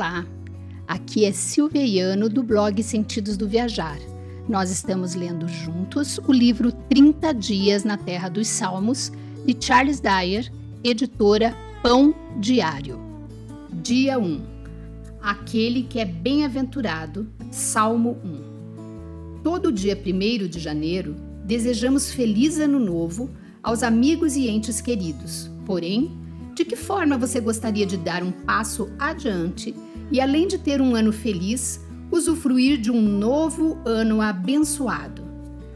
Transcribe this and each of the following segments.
Olá, aqui é Silvia Iano do blog Sentidos do Viajar. Nós estamos lendo juntos o livro 30 Dias na Terra dos Salmos, de Charles Dyer, editora Pão Diário. Dia 1 Aquele que é bem-aventurado, Salmo 1. Todo dia 1 de janeiro, desejamos feliz ano novo aos amigos e entes queridos. Porém, de que forma você gostaria de dar um passo adiante e, além de ter um ano feliz, usufruir de um novo ano abençoado?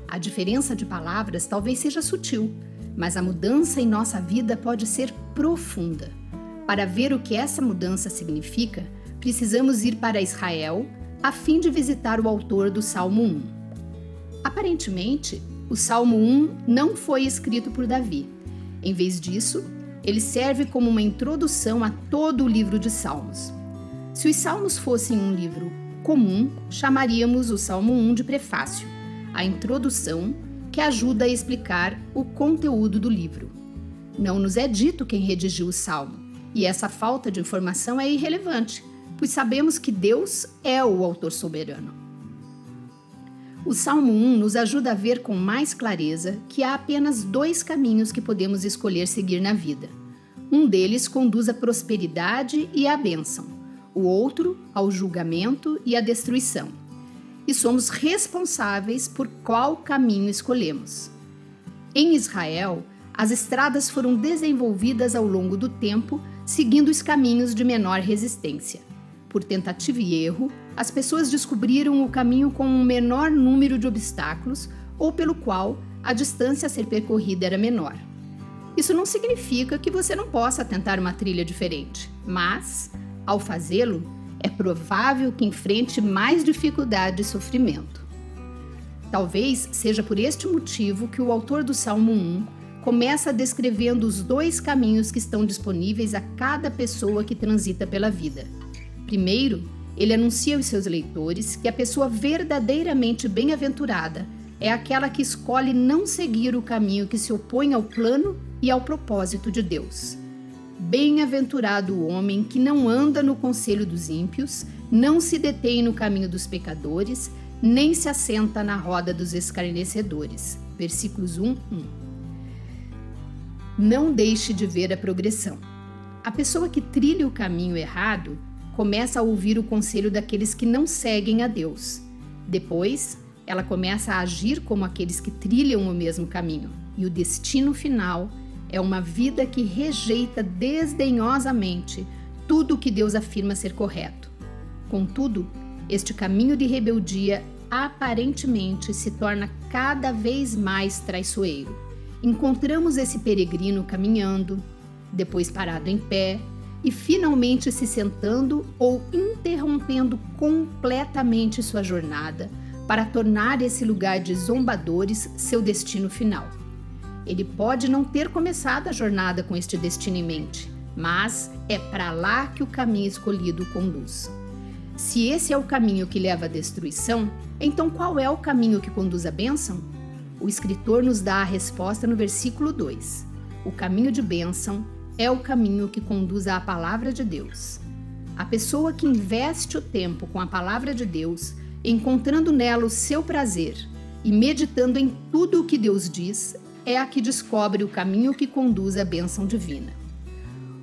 A diferença de palavras talvez seja sutil, mas a mudança em nossa vida pode ser profunda. Para ver o que essa mudança significa, precisamos ir para Israel a fim de visitar o autor do Salmo 1. Aparentemente, o Salmo 1 não foi escrito por Davi. Em vez disso, ele serve como uma introdução a todo o livro de Salmos. Se os Salmos fossem um livro comum, chamaríamos o Salmo 1 de prefácio, a introdução que ajuda a explicar o conteúdo do livro. Não nos é dito quem redigiu o salmo, e essa falta de informação é irrelevante, pois sabemos que Deus é o autor soberano. O Salmo 1 nos ajuda a ver com mais clareza que há apenas dois caminhos que podemos escolher seguir na vida. Um deles conduz à prosperidade e à bênção, o outro ao julgamento e à destruição. E somos responsáveis por qual caminho escolhemos. Em Israel, as estradas foram desenvolvidas ao longo do tempo seguindo os caminhos de menor resistência. Por tentativa e erro, as pessoas descobriram o caminho com um menor número de obstáculos ou pelo qual a distância a ser percorrida era menor. Isso não significa que você não possa tentar uma trilha diferente, mas, ao fazê-lo, é provável que enfrente mais dificuldade e sofrimento. Talvez seja por este motivo que o autor do Salmo 1 começa descrevendo os dois caminhos que estão disponíveis a cada pessoa que transita pela vida. Primeiro, ele anuncia aos seus leitores que a pessoa verdadeiramente bem-aventurada é aquela que escolhe não seguir o caminho que se opõe ao plano e ao propósito de Deus. Bem-aventurado o homem que não anda no conselho dos ímpios, não se detém no caminho dos pecadores, nem se assenta na roda dos escarnecedores. Versículos 1, 1. Não deixe de ver a progressão. A pessoa que trilha o caminho errado começa a ouvir o conselho daqueles que não seguem a Deus. Depois, ela começa a agir como aqueles que trilham o mesmo caminho. E o destino final é uma vida que rejeita desdenhosamente tudo o que Deus afirma ser correto. Contudo, este caminho de rebeldia aparentemente se torna cada vez mais traiçoeiro. Encontramos esse peregrino caminhando, depois parado em pé, e finalmente se sentando ou interrompendo completamente sua jornada para tornar esse lugar de zombadores seu destino final. Ele pode não ter começado a jornada com este destino em mente, mas é para lá que o caminho escolhido conduz. Se esse é o caminho que leva à destruição, então qual é o caminho que conduz à bênção? O escritor nos dá a resposta no versículo 2. O caminho de bênção é o caminho que conduz à palavra de Deus. A pessoa que investe o tempo com a palavra de Deus, encontrando nela o seu prazer e meditando em tudo o que Deus diz, é a que descobre o caminho que conduz à bênção divina.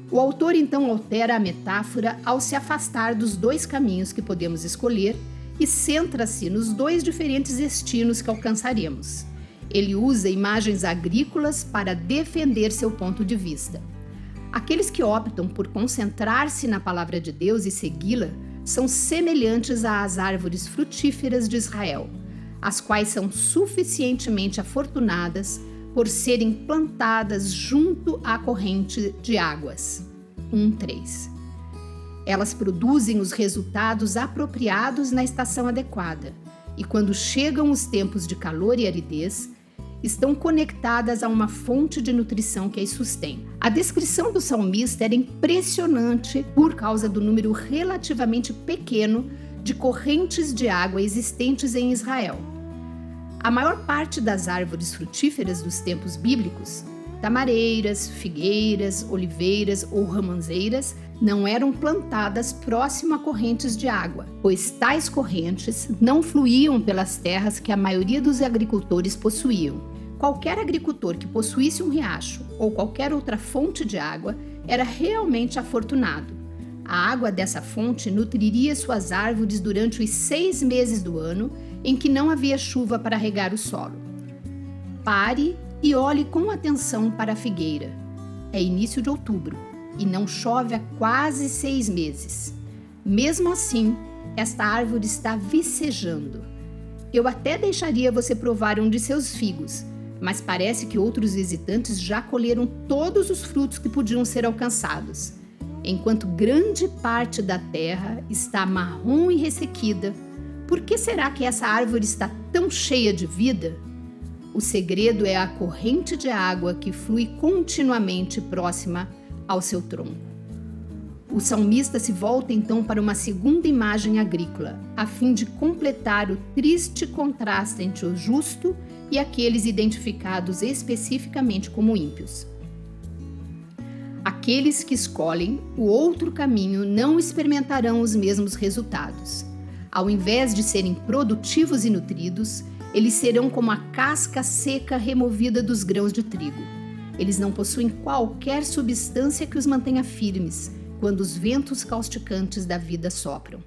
O autor então altera a metáfora ao se afastar dos dois caminhos que podemos escolher e centra-se nos dois diferentes destinos que alcançaremos. Ele usa imagens agrícolas para defender seu ponto de vista. Aqueles que optam por concentrar-se na palavra de Deus e segui-la são semelhantes às árvores frutíferas de Israel, as quais são suficientemente afortunadas por serem plantadas junto à corrente de águas. 1:3. Elas produzem os resultados apropriados na estação adequada, e quando chegam os tempos de calor e aridez, estão conectadas a uma fonte de nutrição que as sustém. A descrição do salmista era impressionante por causa do número relativamente pequeno de correntes de água existentes em Israel. A maior parte das árvores frutíferas dos tempos bíblicos, tamareiras, figueiras, oliveiras ou ramanzeiras, não eram plantadas próximo a correntes de água, pois tais correntes não fluíam pelas terras que a maioria dos agricultores possuíam. Qualquer agricultor que possuísse um riacho ou qualquer outra fonte de água era realmente afortunado. A água dessa fonte nutriria suas árvores durante os seis meses do ano em que não havia chuva para regar o solo. Pare e olhe com atenção para a figueira. É início de outubro e não chove há quase seis meses. Mesmo assim, esta árvore está vicejando. Eu até deixaria você provar um de seus figos, mas parece que outros visitantes já colheram todos os frutos que podiam ser alcançados. Enquanto grande parte da terra está marrom e ressequida, por que será que essa árvore está tão cheia de vida? O segredo é a corrente de água que flui continuamente próxima ao seu tronco. O salmista se volta então para uma segunda imagem agrícola, a fim de completar o triste contraste entre o justo e aqueles identificados especificamente como ímpios. Aqueles que escolhem o outro caminho não experimentarão os mesmos resultados. Ao invés de serem produtivos e nutridos, eles serão como a casca seca removida dos grãos de trigo. Eles não possuem qualquer substância que os mantenha firmes quando os ventos causticantes da vida sopram.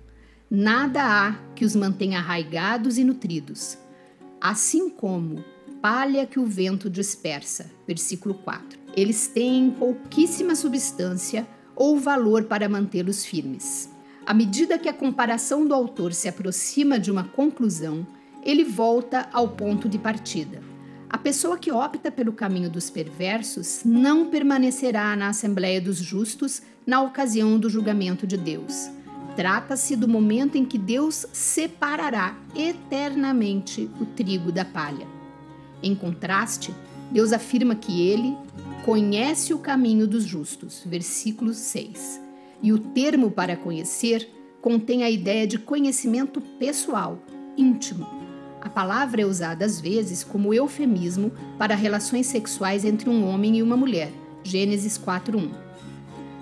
Nada há que os mantenha arraigados e nutridos. Assim como palha que o vento dispersa. Versículo 4. Eles têm pouquíssima substância ou valor para mantê-los firmes. À medida que a comparação do autor se aproxima de uma conclusão, ele volta ao ponto de partida. A pessoa que opta pelo caminho dos perversos não permanecerá na Assembleia dos Justos na ocasião do julgamento de Deus. Trata-se do momento em que Deus separará eternamente o trigo da palha. Em contraste, Deus afirma que ele conhece o caminho dos justos, versículo 6. E o termo para conhecer contém a ideia de conhecimento pessoal, íntimo a palavra é usada às vezes como eufemismo para relações sexuais entre um homem e uma mulher. Gênesis 4:1.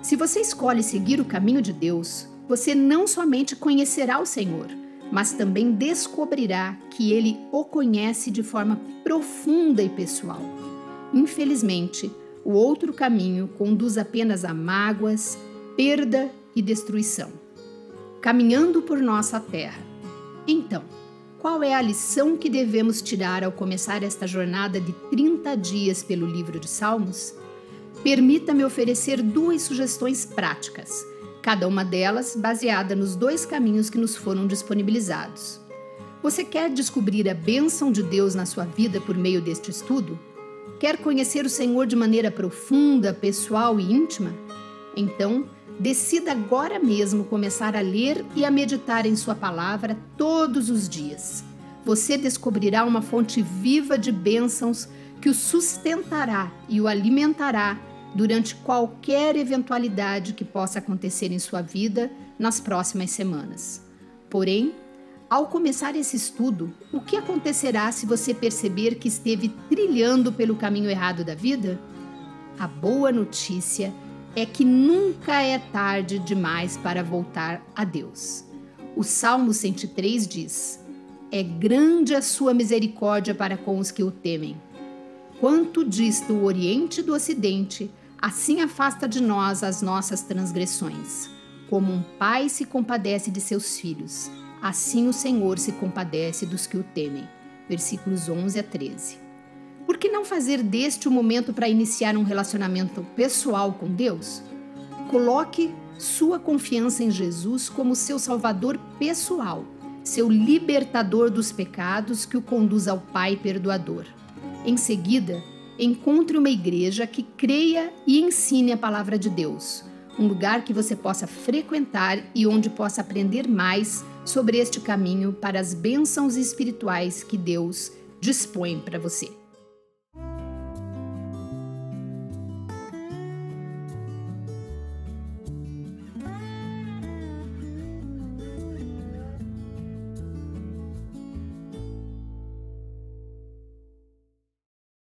Se você escolhe seguir o caminho de Deus, você não somente conhecerá o Senhor, mas também descobrirá que ele o conhece de forma profunda e pessoal. Infelizmente, o outro caminho conduz apenas a mágoas, perda e destruição. Caminhando por nossa terra. Então, qual é a lição que devemos tirar ao começar esta jornada de 30 dias pelo livro de Salmos? Permita-me oferecer duas sugestões práticas, cada uma delas baseada nos dois caminhos que nos foram disponibilizados. Você quer descobrir a bênção de Deus na sua vida por meio deste estudo? Quer conhecer o Senhor de maneira profunda, pessoal e íntima? Então, Decida agora mesmo começar a ler e a meditar em Sua palavra todos os dias. Você descobrirá uma fonte viva de bênçãos que o sustentará e o alimentará durante qualquer eventualidade que possa acontecer em sua vida nas próximas semanas. Porém, ao começar esse estudo, o que acontecerá se você perceber que esteve trilhando pelo caminho errado da vida? A boa notícia é que nunca é tarde demais para voltar a Deus. O Salmo 103 diz: É grande a sua misericórdia para com os que o temem. Quanto dista o Oriente do Ocidente, assim afasta de nós as nossas transgressões. Como um pai se compadece de seus filhos, assim o Senhor se compadece dos que o temem. Versículos 11 a 13. Por que não fazer deste o momento para iniciar um relacionamento pessoal com Deus? Coloque sua confiança em Jesus como seu Salvador pessoal, seu libertador dos pecados que o conduz ao Pai perdoador. Em seguida, encontre uma igreja que creia e ensine a palavra de Deus, um lugar que você possa frequentar e onde possa aprender mais sobre este caminho para as bênçãos espirituais que Deus dispõe para você.